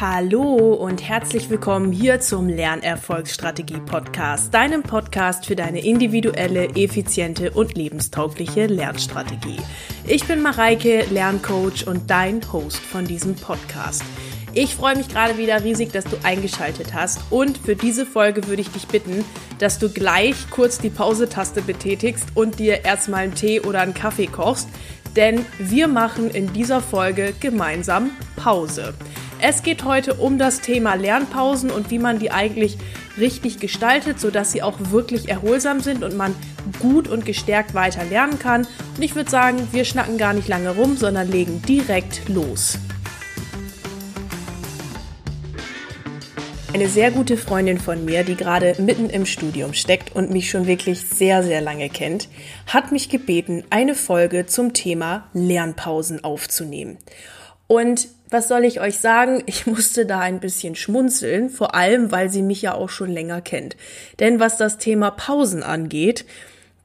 Hallo und herzlich willkommen hier zum Lernerfolgsstrategie Podcast, deinem Podcast für deine individuelle, effiziente und lebenstaugliche Lernstrategie. Ich bin Mareike, Lerncoach und dein Host von diesem Podcast. Ich freue mich gerade wieder riesig, dass du eingeschaltet hast und für diese Folge würde ich dich bitten, dass du gleich kurz die Pause-Taste betätigst und dir erstmal einen Tee oder einen Kaffee kochst, denn wir machen in dieser Folge gemeinsam Pause. Es geht heute um das Thema Lernpausen und wie man die eigentlich richtig gestaltet, sodass sie auch wirklich erholsam sind und man gut und gestärkt weiter lernen kann. Und ich würde sagen, wir schnacken gar nicht lange rum, sondern legen direkt los. Eine sehr gute Freundin von mir, die gerade mitten im Studium steckt und mich schon wirklich sehr, sehr lange kennt, hat mich gebeten, eine Folge zum Thema Lernpausen aufzunehmen. Und was soll ich euch sagen? Ich musste da ein bisschen schmunzeln, vor allem weil sie mich ja auch schon länger kennt. Denn was das Thema Pausen angeht,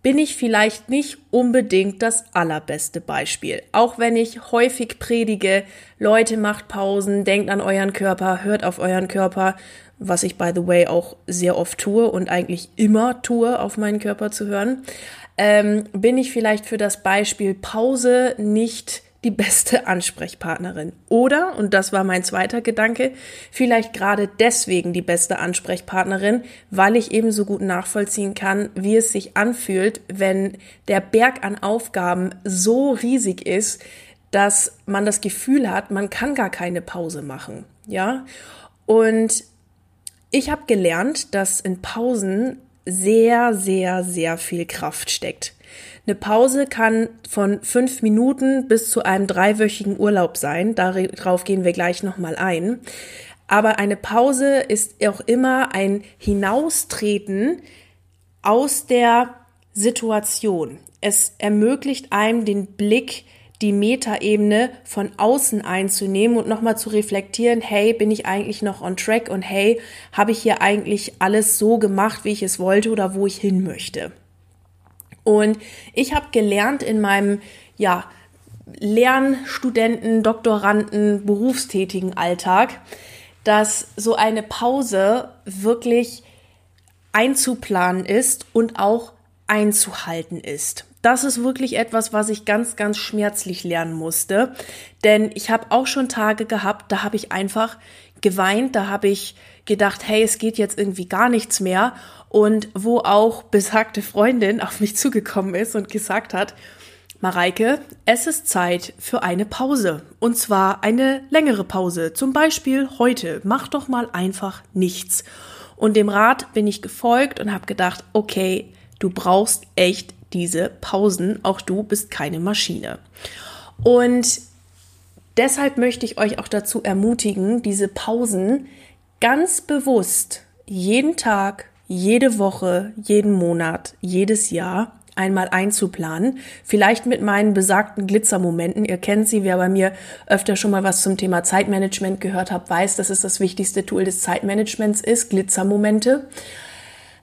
bin ich vielleicht nicht unbedingt das allerbeste Beispiel. Auch wenn ich häufig predige, Leute macht Pausen, denkt an euren Körper, hört auf euren Körper, was ich by the way auch sehr oft tue und eigentlich immer tue, auf meinen Körper zu hören, ähm, bin ich vielleicht für das Beispiel Pause nicht die beste Ansprechpartnerin. Oder, und das war mein zweiter Gedanke, vielleicht gerade deswegen die beste Ansprechpartnerin, weil ich eben so gut nachvollziehen kann, wie es sich anfühlt, wenn der Berg an Aufgaben so riesig ist, dass man das Gefühl hat, man kann gar keine Pause machen. Ja? Und ich habe gelernt, dass in Pausen sehr, sehr, sehr viel Kraft steckt. Eine Pause kann von fünf Minuten bis zu einem dreiwöchigen Urlaub sein. Darauf gehen wir gleich nochmal ein. Aber eine Pause ist auch immer ein Hinaustreten aus der Situation. Es ermöglicht einem den Blick, die Metaebene von außen einzunehmen und nochmal zu reflektieren, hey, bin ich eigentlich noch on track und hey, habe ich hier eigentlich alles so gemacht, wie ich es wollte oder wo ich hin möchte. Und ich habe gelernt in meinem, ja, Lernstudenten, Doktoranden, berufstätigen Alltag, dass so eine Pause wirklich einzuplanen ist und auch einzuhalten ist. Das ist wirklich etwas, was ich ganz, ganz schmerzlich lernen musste. Denn ich habe auch schon Tage gehabt, da habe ich einfach geweint, da habe ich gedacht, hey, es geht jetzt irgendwie gar nichts mehr und wo auch besagte Freundin auf mich zugekommen ist und gesagt hat, Mareike, es ist Zeit für eine Pause. Und zwar eine längere Pause. Zum Beispiel heute. Mach doch mal einfach nichts. Und dem Rat bin ich gefolgt und habe gedacht, okay, du brauchst echt diese Pausen. Auch du bist keine Maschine. Und deshalb möchte ich euch auch dazu ermutigen, diese Pausen ganz bewusst jeden Tag jede Woche, jeden Monat, jedes Jahr einmal einzuplanen. Vielleicht mit meinen besagten Glitzermomenten. Ihr kennt sie, wer bei mir öfter schon mal was zum Thema Zeitmanagement gehört hat, weiß, dass es das wichtigste Tool des Zeitmanagements ist, Glitzermomente.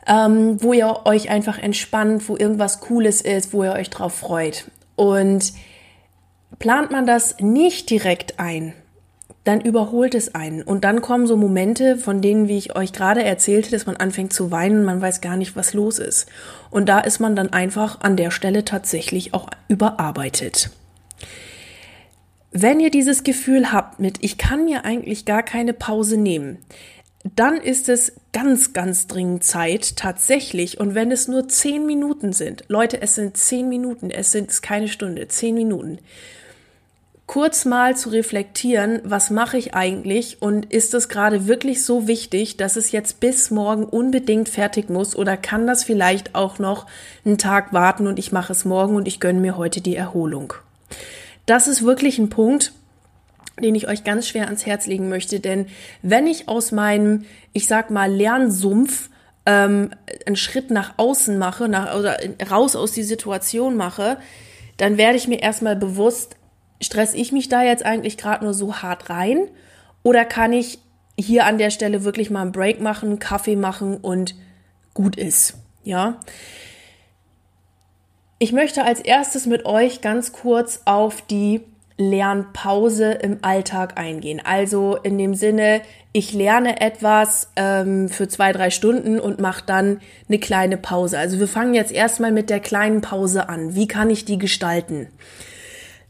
Ähm, wo ihr euch einfach entspannt, wo irgendwas Cooles ist, wo ihr euch drauf freut. Und plant man das nicht direkt ein, dann überholt es einen. Und dann kommen so Momente, von denen, wie ich euch gerade erzählte, dass man anfängt zu weinen und man weiß gar nicht, was los ist. Und da ist man dann einfach an der Stelle tatsächlich auch überarbeitet. Wenn ihr dieses Gefühl habt mit, ich kann mir eigentlich gar keine Pause nehmen, dann ist es ganz, ganz dringend Zeit, tatsächlich, und wenn es nur zehn Minuten sind, Leute, es sind zehn Minuten, es sind keine Stunde, zehn Minuten, kurz mal zu reflektieren, was mache ich eigentlich und ist es gerade wirklich so wichtig, dass es jetzt bis morgen unbedingt fertig muss oder kann das vielleicht auch noch einen Tag warten und ich mache es morgen und ich gönne mir heute die Erholung. Das ist wirklich ein Punkt, den ich euch ganz schwer ans Herz legen möchte, denn wenn ich aus meinem, ich sag mal, Lernsumpf ähm, einen Schritt nach außen mache, nach, oder raus aus die Situation mache, dann werde ich mir erstmal bewusst, stress ich mich da jetzt eigentlich gerade nur so hart rein? Oder kann ich hier an der Stelle wirklich mal einen Break machen, Kaffee machen und gut ist? Ja. Ich möchte als erstes mit euch ganz kurz auf die Lernpause im Alltag eingehen. Also in dem Sinne, ich lerne etwas ähm, für zwei, drei Stunden und mache dann eine kleine Pause. Also wir fangen jetzt erstmal mit der kleinen Pause an. Wie kann ich die gestalten?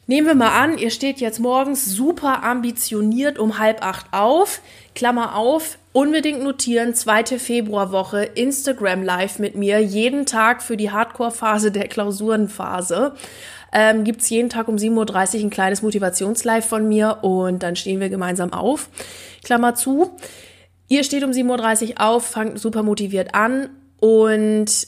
Nehmen wir mal an, ihr steht jetzt morgens super ambitioniert um halb acht auf. Klammer auf, unbedingt notieren, zweite Februarwoche, Instagram Live mit mir, jeden Tag für die Hardcore-Phase der Klausurenphase ähm, gibt jeden Tag um 7.30 Uhr ein kleines Motivationslive von mir und dann stehen wir gemeinsam auf. Klammer zu. Ihr steht um 7.30 Uhr auf, fangt super motiviert an und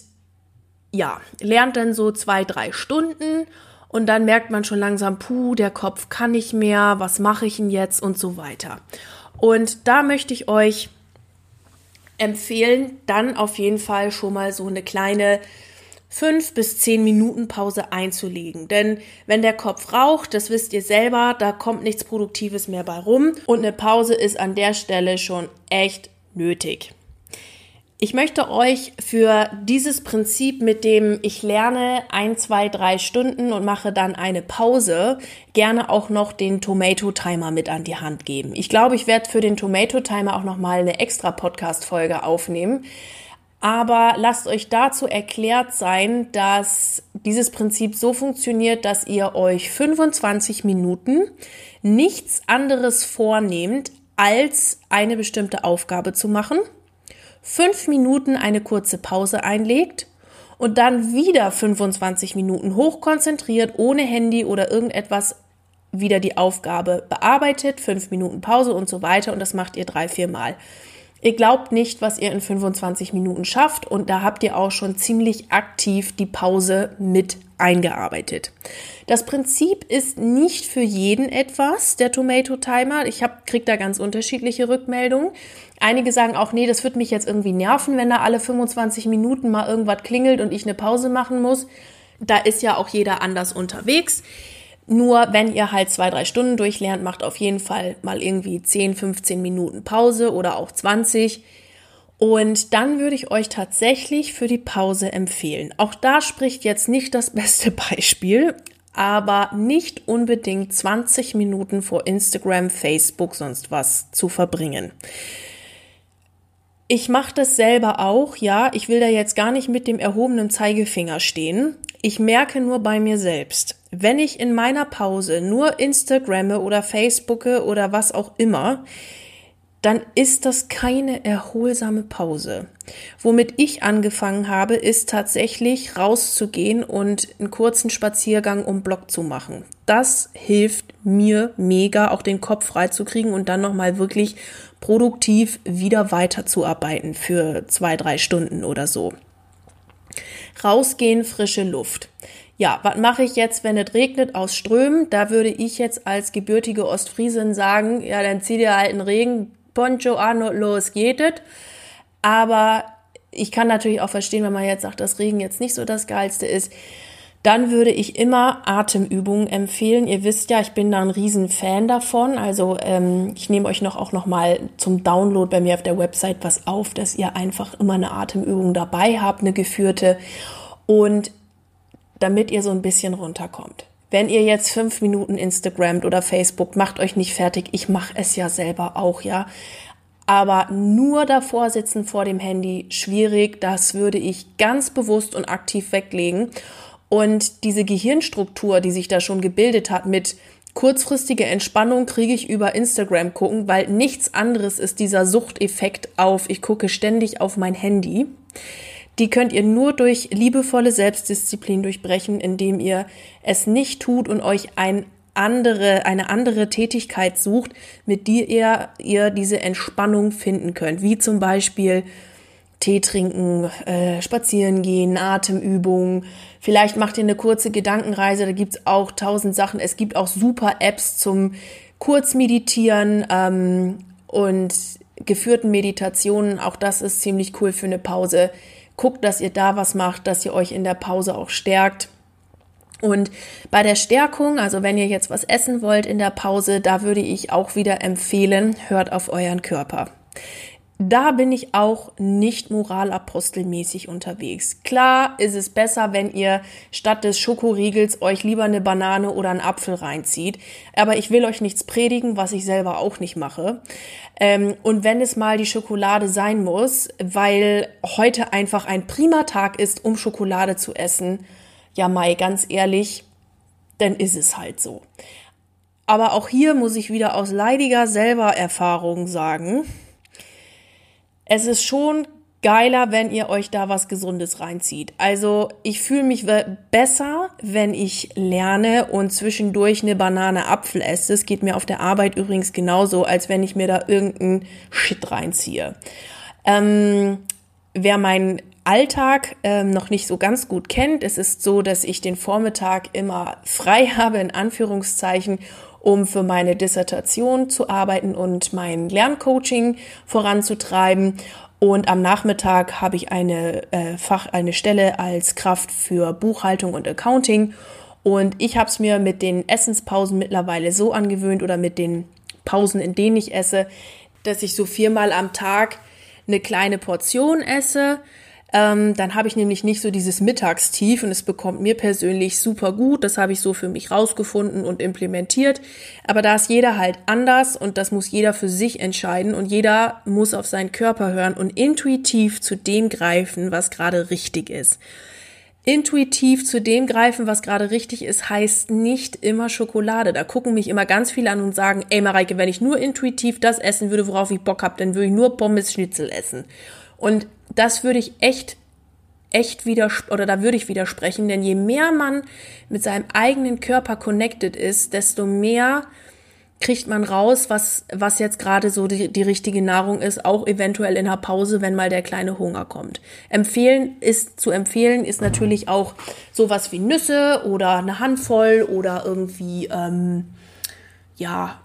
ja, lernt dann so zwei, drei Stunden und dann merkt man schon langsam, puh, der Kopf kann nicht mehr, was mache ich denn jetzt und so weiter. Und da möchte ich euch empfehlen, dann auf jeden Fall schon mal so eine kleine fünf bis zehn Minuten Pause einzulegen. Denn wenn der Kopf raucht, das wisst ihr selber, da kommt nichts Produktives mehr bei rum und eine Pause ist an der Stelle schon echt nötig. Ich möchte euch für dieses Prinzip mit dem ich lerne ein, zwei, drei Stunden und mache dann eine Pause gerne auch noch den Tomato Timer mit an die Hand geben. Ich glaube, ich werde für den Tomato Timer auch noch mal eine extra Podcast Folge aufnehmen, aber lasst euch dazu erklärt sein, dass dieses Prinzip so funktioniert, dass ihr euch 25 Minuten nichts anderes vornehmt, als eine bestimmte Aufgabe zu machen, fünf Minuten eine kurze Pause einlegt und dann wieder 25 Minuten hochkonzentriert, ohne Handy oder irgendetwas wieder die Aufgabe bearbeitet, fünf Minuten Pause und so weiter und das macht ihr drei, vier Mal. Ihr glaubt nicht, was ihr in 25 Minuten schafft und da habt ihr auch schon ziemlich aktiv die Pause mit eingearbeitet. Das Prinzip ist nicht für jeden etwas, der Tomato Timer. Ich hab, krieg da ganz unterschiedliche Rückmeldungen. Einige sagen auch, nee, das wird mich jetzt irgendwie nerven, wenn da alle 25 Minuten mal irgendwas klingelt und ich eine Pause machen muss. Da ist ja auch jeder anders unterwegs. Nur wenn ihr halt zwei, drei Stunden durchlernt, macht auf jeden Fall mal irgendwie 10, 15 Minuten Pause oder auch 20. Und dann würde ich euch tatsächlich für die Pause empfehlen. Auch da spricht jetzt nicht das beste Beispiel, aber nicht unbedingt 20 Minuten vor Instagram, Facebook, sonst was zu verbringen. Ich mache das selber auch, ja. Ich will da jetzt gar nicht mit dem erhobenen Zeigefinger stehen. Ich merke nur bei mir selbst, wenn ich in meiner Pause nur Instagramme oder Facebooke oder was auch immer, dann ist das keine erholsame Pause. Womit ich angefangen habe, ist tatsächlich rauszugehen und einen kurzen Spaziergang um Block zu machen. Das hilft mir mega, auch den Kopf freizukriegen und dann nochmal wirklich produktiv wieder weiterzuarbeiten für zwei, drei Stunden oder so. Rausgehen, frische Luft. Ja, was mache ich jetzt, wenn es regnet aus Strömen? Da würde ich jetzt als gebürtige Ostfriesin sagen, ja, dann zieh dir halt einen Regenponcho an los geht es. Aber ich kann natürlich auch verstehen, wenn man jetzt sagt, dass Regen jetzt nicht so das Geilste ist. Dann würde ich immer Atemübungen empfehlen. Ihr wisst ja, ich bin da ein riesen Fan davon. Also ähm, ich nehme euch noch auch noch mal zum Download bei mir auf der Website was auf, dass ihr einfach immer eine Atemübung dabei habt, eine geführte und damit ihr so ein bisschen runterkommt. Wenn ihr jetzt fünf Minuten Instagramt oder Facebook, macht euch nicht fertig. Ich mache es ja selber auch, ja. Aber nur davor sitzen vor dem Handy, schwierig. Das würde ich ganz bewusst und aktiv weglegen. Und diese Gehirnstruktur, die sich da schon gebildet hat mit kurzfristige Entspannung kriege ich über Instagram gucken, weil nichts anderes ist dieser Suchteffekt auf, ich gucke ständig auf mein Handy. Die könnt ihr nur durch liebevolle Selbstdisziplin durchbrechen, indem ihr es nicht tut und euch ein andere, eine andere Tätigkeit sucht, mit der ihr, ihr diese Entspannung finden könnt, wie zum Beispiel Tee trinken, äh, spazieren gehen, Atemübungen. Vielleicht macht ihr eine kurze Gedankenreise, da gibt's auch tausend Sachen. Es gibt auch super Apps zum Kurzmeditieren ähm, und geführten Meditationen. Auch das ist ziemlich cool für eine Pause. Guckt, dass ihr da was macht, dass ihr euch in der Pause auch stärkt. Und bei der Stärkung, also wenn ihr jetzt was essen wollt in der Pause, da würde ich auch wieder empfehlen, hört auf euren Körper da bin ich auch nicht moralapostelmäßig unterwegs. Klar ist es besser, wenn ihr statt des Schokoriegels euch lieber eine Banane oder einen Apfel reinzieht. Aber ich will euch nichts predigen, was ich selber auch nicht mache. Ähm, und wenn es mal die Schokolade sein muss, weil heute einfach ein prima Tag ist, um Schokolade zu essen, ja Mai, ganz ehrlich, dann ist es halt so. Aber auch hier muss ich wieder aus leidiger selber Erfahrung sagen, es ist schon geiler, wenn ihr euch da was Gesundes reinzieht. Also ich fühle mich besser, wenn ich lerne und zwischendurch eine Banane Apfel esse. Es geht mir auf der Arbeit übrigens genauso, als wenn ich mir da irgendeinen Shit reinziehe. Ähm, wer meinen Alltag ähm, noch nicht so ganz gut kennt, es ist so, dass ich den Vormittag immer frei habe, in Anführungszeichen, um für meine Dissertation zu arbeiten und mein Lerncoaching voranzutreiben. Und am Nachmittag habe ich eine äh, Fach, eine Stelle als Kraft für Buchhaltung und Accounting. Und ich habe es mir mit den Essenspausen mittlerweile so angewöhnt oder mit den Pausen, in denen ich esse, dass ich so viermal am Tag eine kleine Portion esse. Ähm, dann habe ich nämlich nicht so dieses Mittagstief und es bekommt mir persönlich super gut. Das habe ich so für mich rausgefunden und implementiert. Aber da ist jeder halt anders und das muss jeder für sich entscheiden und jeder muss auf seinen Körper hören und intuitiv zu dem greifen, was gerade richtig ist. Intuitiv zu dem greifen, was gerade richtig ist, heißt nicht immer Schokolade. Da gucken mich immer ganz viele an und sagen, ey Mareike, wenn ich nur intuitiv das essen würde, worauf ich Bock habe, dann würde ich nur Pommes Schnitzel essen. Und das würde ich echt, echt wieder, oder da würde ich widersprechen, denn je mehr man mit seinem eigenen Körper connected ist, desto mehr kriegt man raus, was, was jetzt gerade so die, die richtige Nahrung ist, auch eventuell in der Pause, wenn mal der kleine Hunger kommt. Empfehlen ist, zu empfehlen ist natürlich auch sowas wie Nüsse oder eine Handvoll oder irgendwie, ähm, ja,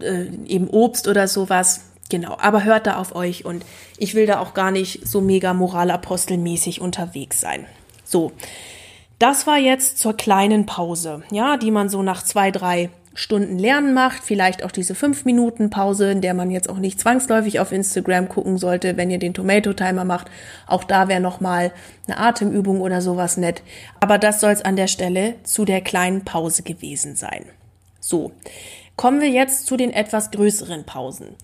äh, eben Obst oder sowas. Genau, aber hört da auf euch und ich will da auch gar nicht so mega moralapostelmäßig unterwegs sein. So, das war jetzt zur kleinen Pause, ja, die man so nach zwei, drei Stunden Lernen macht, vielleicht auch diese fünf Minuten Pause, in der man jetzt auch nicht zwangsläufig auf Instagram gucken sollte, wenn ihr den Tomato Timer macht. Auch da wäre noch mal eine Atemübung oder sowas nett. Aber das soll es an der Stelle zu der kleinen Pause gewesen sein. So, kommen wir jetzt zu den etwas größeren Pausen.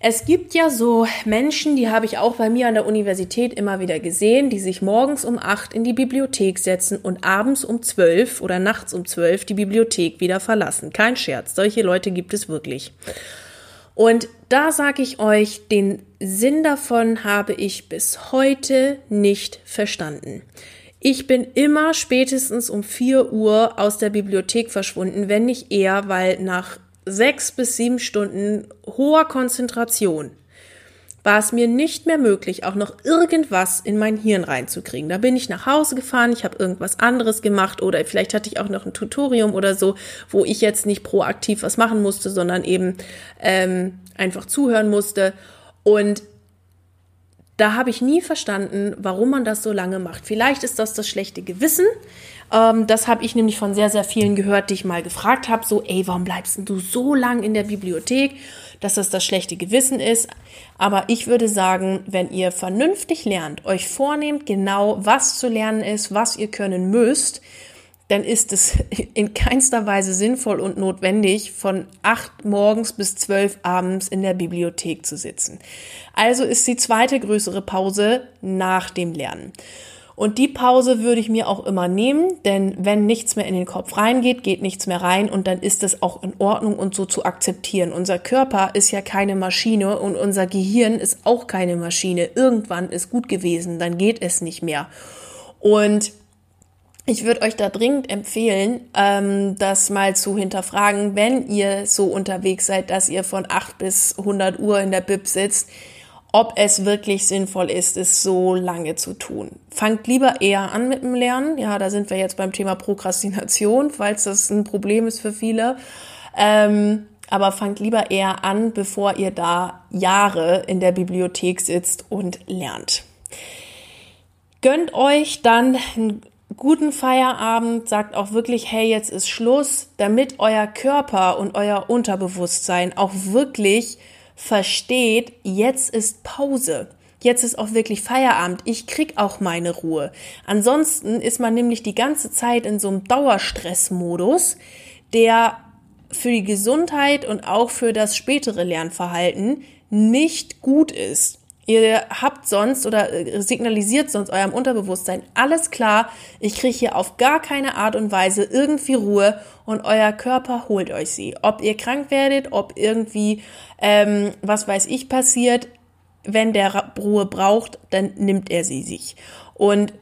Es gibt ja so Menschen, die habe ich auch bei mir an der Universität immer wieder gesehen, die sich morgens um acht in die Bibliothek setzen und abends um zwölf oder nachts um zwölf die Bibliothek wieder verlassen. Kein Scherz, solche Leute gibt es wirklich. Und da sage ich euch, den Sinn davon habe ich bis heute nicht verstanden. Ich bin immer spätestens um vier Uhr aus der Bibliothek verschwunden, wenn nicht eher, weil nach sechs bis sieben Stunden hoher Konzentration war es mir nicht mehr möglich, auch noch irgendwas in mein Hirn reinzukriegen. Da bin ich nach Hause gefahren, ich habe irgendwas anderes gemacht oder vielleicht hatte ich auch noch ein Tutorium oder so, wo ich jetzt nicht proaktiv was machen musste, sondern eben ähm, einfach zuhören musste. Und da habe ich nie verstanden, warum man das so lange macht. Vielleicht ist das das schlechte Gewissen, ähm, das habe ich nämlich von sehr, sehr vielen gehört, die ich mal gefragt habe, so, ey, warum bleibst du so lang in der Bibliothek, dass das das schlechte Gewissen ist. Aber ich würde sagen, wenn ihr vernünftig lernt, euch vornehmt genau, was zu lernen ist, was ihr können müsst, dann ist es in keinster Weise sinnvoll und notwendig, von acht morgens bis zwölf abends in der Bibliothek zu sitzen. Also ist die zweite größere Pause nach dem Lernen. Und die Pause würde ich mir auch immer nehmen, denn wenn nichts mehr in den Kopf reingeht, geht nichts mehr rein und dann ist es auch in Ordnung und so zu akzeptieren. Unser Körper ist ja keine Maschine und unser Gehirn ist auch keine Maschine. Irgendwann ist gut gewesen, dann geht es nicht mehr. Und ich würde euch da dringend empfehlen, ähm, das mal zu hinterfragen, wenn ihr so unterwegs seid, dass ihr von 8 bis 100 Uhr in der Bib sitzt ob es wirklich sinnvoll ist, es so lange zu tun. Fangt lieber eher an mit dem Lernen. Ja, da sind wir jetzt beim Thema Prokrastination, falls das ein Problem ist für viele. Ähm, aber fangt lieber eher an, bevor ihr da Jahre in der Bibliothek sitzt und lernt. Gönnt euch dann einen guten Feierabend, sagt auch wirklich, hey, jetzt ist Schluss, damit euer Körper und euer Unterbewusstsein auch wirklich versteht, jetzt ist Pause. Jetzt ist auch wirklich Feierabend. Ich krieg auch meine Ruhe. Ansonsten ist man nämlich die ganze Zeit in so einem Dauerstressmodus, der für die Gesundheit und auch für das spätere Lernverhalten nicht gut ist. Ihr habt sonst oder äh, signalisiert sonst eurem Unterbewusstsein, alles klar, ich kriege hier auf gar keine Art und Weise irgendwie Ruhe und euer Körper holt euch sie. Ob ihr krank werdet, ob irgendwie, ähm, was weiß ich, passiert, wenn der Ruhe braucht, dann nimmt er sie sich. Und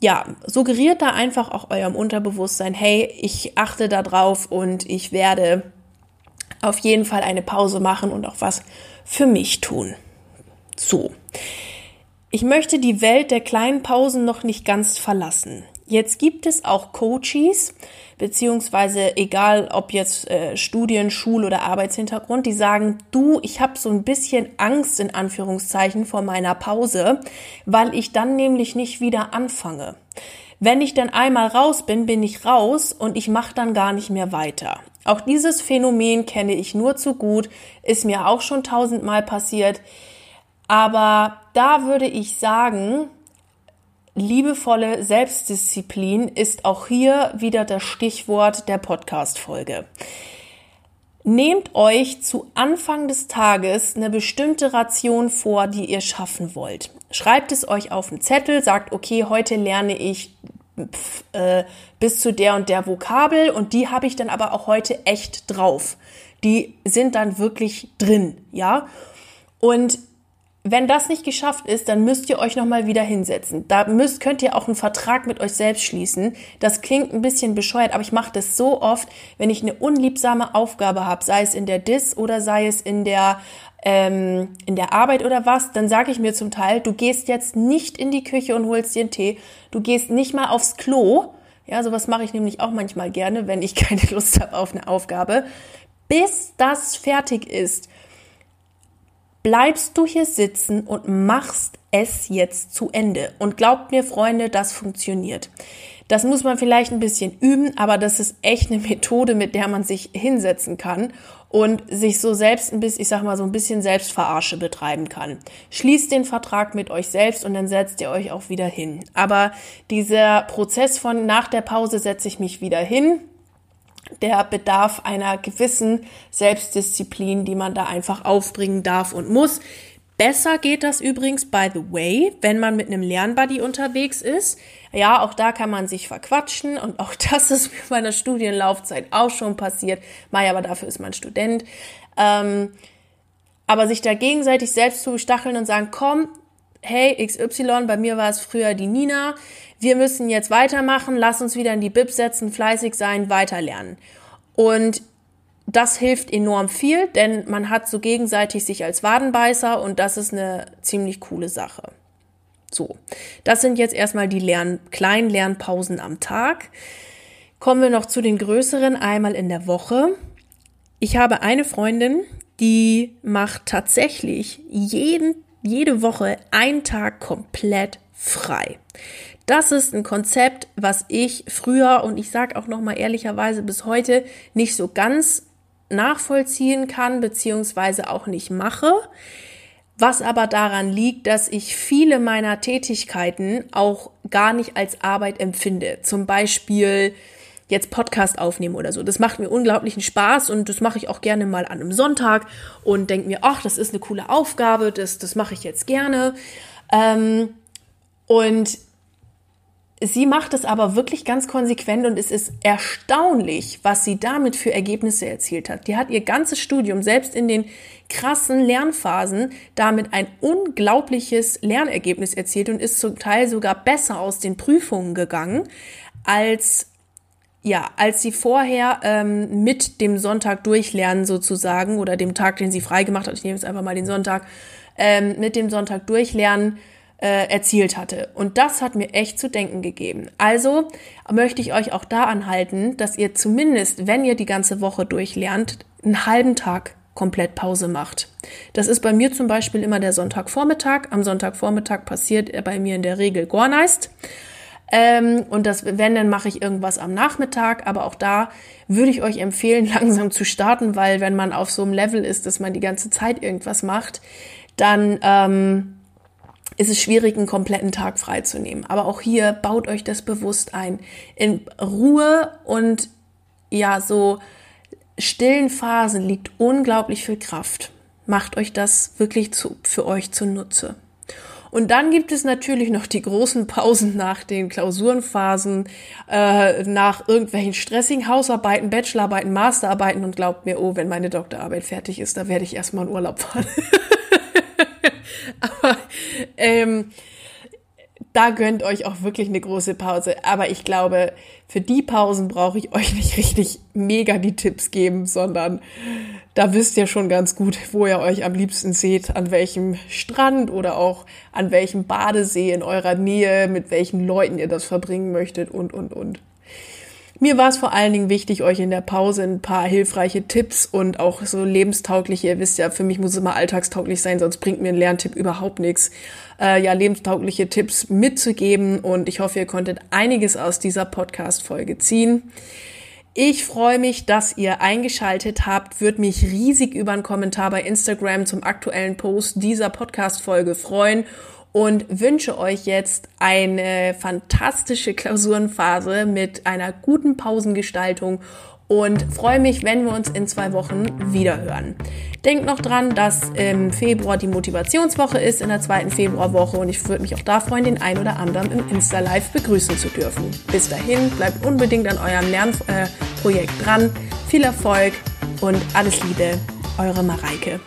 ja, suggeriert da einfach auch eurem Unterbewusstsein, hey, ich achte da drauf und ich werde auf jeden Fall eine Pause machen und auch was für mich tun. So. Ich möchte die Welt der kleinen Pausen noch nicht ganz verlassen. Jetzt gibt es auch Coaches, beziehungsweise egal ob jetzt äh, Studien, Schul- oder Arbeitshintergrund, die sagen, du, ich habe so ein bisschen Angst in Anführungszeichen vor meiner Pause, weil ich dann nämlich nicht wieder anfange. Wenn ich dann einmal raus bin, bin ich raus und ich mache dann gar nicht mehr weiter. Auch dieses Phänomen kenne ich nur zu gut, ist mir auch schon tausendmal passiert. Aber da würde ich sagen, liebevolle Selbstdisziplin ist auch hier wieder das Stichwort der Podcast-Folge. Nehmt euch zu Anfang des Tages eine bestimmte Ration vor, die ihr schaffen wollt. Schreibt es euch auf den Zettel, sagt, okay, heute lerne ich äh, bis zu der und der Vokabel und die habe ich dann aber auch heute echt drauf. Die sind dann wirklich drin, ja? Und wenn das nicht geschafft ist, dann müsst ihr euch nochmal wieder hinsetzen. Da müsst, könnt ihr auch einen Vertrag mit euch selbst schließen. Das klingt ein bisschen bescheuert, aber ich mache das so oft, wenn ich eine unliebsame Aufgabe habe, sei es in der Dis oder sei es in der ähm, in der Arbeit oder was, dann sage ich mir zum Teil, du gehst jetzt nicht in die Küche und holst dir einen Tee, du gehst nicht mal aufs Klo. Ja, sowas mache ich nämlich auch manchmal gerne, wenn ich keine Lust habe auf eine Aufgabe, bis das fertig ist bleibst du hier sitzen und machst es jetzt zu Ende. Und glaubt mir, Freunde, das funktioniert. Das muss man vielleicht ein bisschen üben, aber das ist echt eine Methode, mit der man sich hinsetzen kann und sich so selbst ein bisschen, ich sag mal, so ein bisschen Selbstverarsche betreiben kann. Schließt den Vertrag mit euch selbst und dann setzt ihr euch auch wieder hin. Aber dieser Prozess von nach der Pause setze ich mich wieder hin, der bedarf einer gewissen Selbstdisziplin, die man da einfach aufbringen darf und muss. Besser geht das übrigens, by the way, wenn man mit einem Lernbuddy unterwegs ist. Ja, auch da kann man sich verquatschen und auch das ist mit meiner Studienlaufzeit auch schon passiert. Mai, aber dafür ist man Student. Ähm, aber sich da gegenseitig selbst zu stacheln und sagen, komm, hey, XY, bei mir war es früher die Nina, wir müssen jetzt weitermachen, lass uns wieder in die Bib setzen, fleißig sein, weiterlernen. Und das hilft enorm viel, denn man hat so gegenseitig sich als Wadenbeißer und das ist eine ziemlich coole Sache. So, das sind jetzt erstmal die Lern kleinen Lernpausen am Tag. Kommen wir noch zu den größeren einmal in der Woche. Ich habe eine Freundin, die macht tatsächlich jeden, jede Woche einen Tag komplett frei. Das ist ein Konzept, was ich früher und ich sage auch noch mal ehrlicherweise bis heute nicht so ganz nachvollziehen kann beziehungsweise auch nicht mache. Was aber daran liegt, dass ich viele meiner Tätigkeiten auch gar nicht als Arbeit empfinde. Zum Beispiel jetzt Podcast aufnehmen oder so. Das macht mir unglaublichen Spaß und das mache ich auch gerne mal an einem Sonntag und denke mir, ach, das ist eine coole Aufgabe, das, das mache ich jetzt gerne. Ähm, und Sie macht es aber wirklich ganz konsequent und es ist erstaunlich, was sie damit für Ergebnisse erzielt hat. Die hat ihr ganzes Studium, selbst in den krassen Lernphasen, damit ein unglaubliches Lernergebnis erzielt und ist zum Teil sogar besser aus den Prüfungen gegangen, als ja, als sie vorher ähm, mit dem Sonntag durchlernen sozusagen oder dem Tag, den sie freigemacht hat, ich nehme jetzt einfach mal den Sonntag, ähm, mit dem Sonntag durchlernen, äh, erzielt hatte. Und das hat mir echt zu denken gegeben. Also möchte ich euch auch da anhalten, dass ihr zumindest, wenn ihr die ganze Woche durchlernt, einen halben Tag komplett Pause macht. Das ist bei mir zum Beispiel immer der Sonntagvormittag. Am Sonntagvormittag passiert bei mir in der Regel Gorneist. Ähm, und das, wenn, dann mache ich irgendwas am Nachmittag. Aber auch da würde ich euch empfehlen, langsam zu starten, weil wenn man auf so einem Level ist, dass man die ganze Zeit irgendwas macht, dann ähm, ist es schwierig, einen kompletten Tag freizunehmen. Aber auch hier baut euch das bewusst ein. In Ruhe und ja, so stillen Phasen liegt unglaublich viel Kraft. Macht euch das wirklich zu, für euch zunutze. Und dann gibt es natürlich noch die großen Pausen nach den Klausurenphasen, äh, nach irgendwelchen stressigen Hausarbeiten, Bachelorarbeiten, Masterarbeiten und glaubt mir, oh, wenn meine Doktorarbeit fertig ist, da werde ich erstmal in Urlaub fahren. Aber ähm, da gönnt euch auch wirklich eine große Pause. Aber ich glaube, für die Pausen brauche ich euch nicht richtig mega die Tipps geben, sondern da wisst ihr schon ganz gut, wo ihr euch am liebsten seht, an welchem Strand oder auch an welchem Badesee in eurer Nähe, mit welchen Leuten ihr das verbringen möchtet und, und, und. Mir war es vor allen Dingen wichtig, euch in der Pause ein paar hilfreiche Tipps und auch so lebenstaugliche, ihr wisst ja, für mich muss es immer alltagstauglich sein, sonst bringt mir ein Lerntipp überhaupt nichts. Äh, ja, lebenstaugliche Tipps mitzugeben und ich hoffe, ihr konntet einiges aus dieser Podcast-Folge ziehen. Ich freue mich, dass ihr eingeschaltet habt, würde mich riesig über einen Kommentar bei Instagram zum aktuellen Post dieser Podcast-Folge freuen und wünsche euch jetzt eine fantastische Klausurenphase mit einer guten Pausengestaltung und freue mich, wenn wir uns in zwei Wochen wiederhören. Denkt noch dran, dass im Februar die Motivationswoche ist, in der zweiten Februarwoche und ich würde mich auch da freuen, den ein oder anderen im Insta-Live begrüßen zu dürfen. Bis dahin, bleibt unbedingt an eurem Lernprojekt dran. Viel Erfolg und alles Liebe, eure Mareike.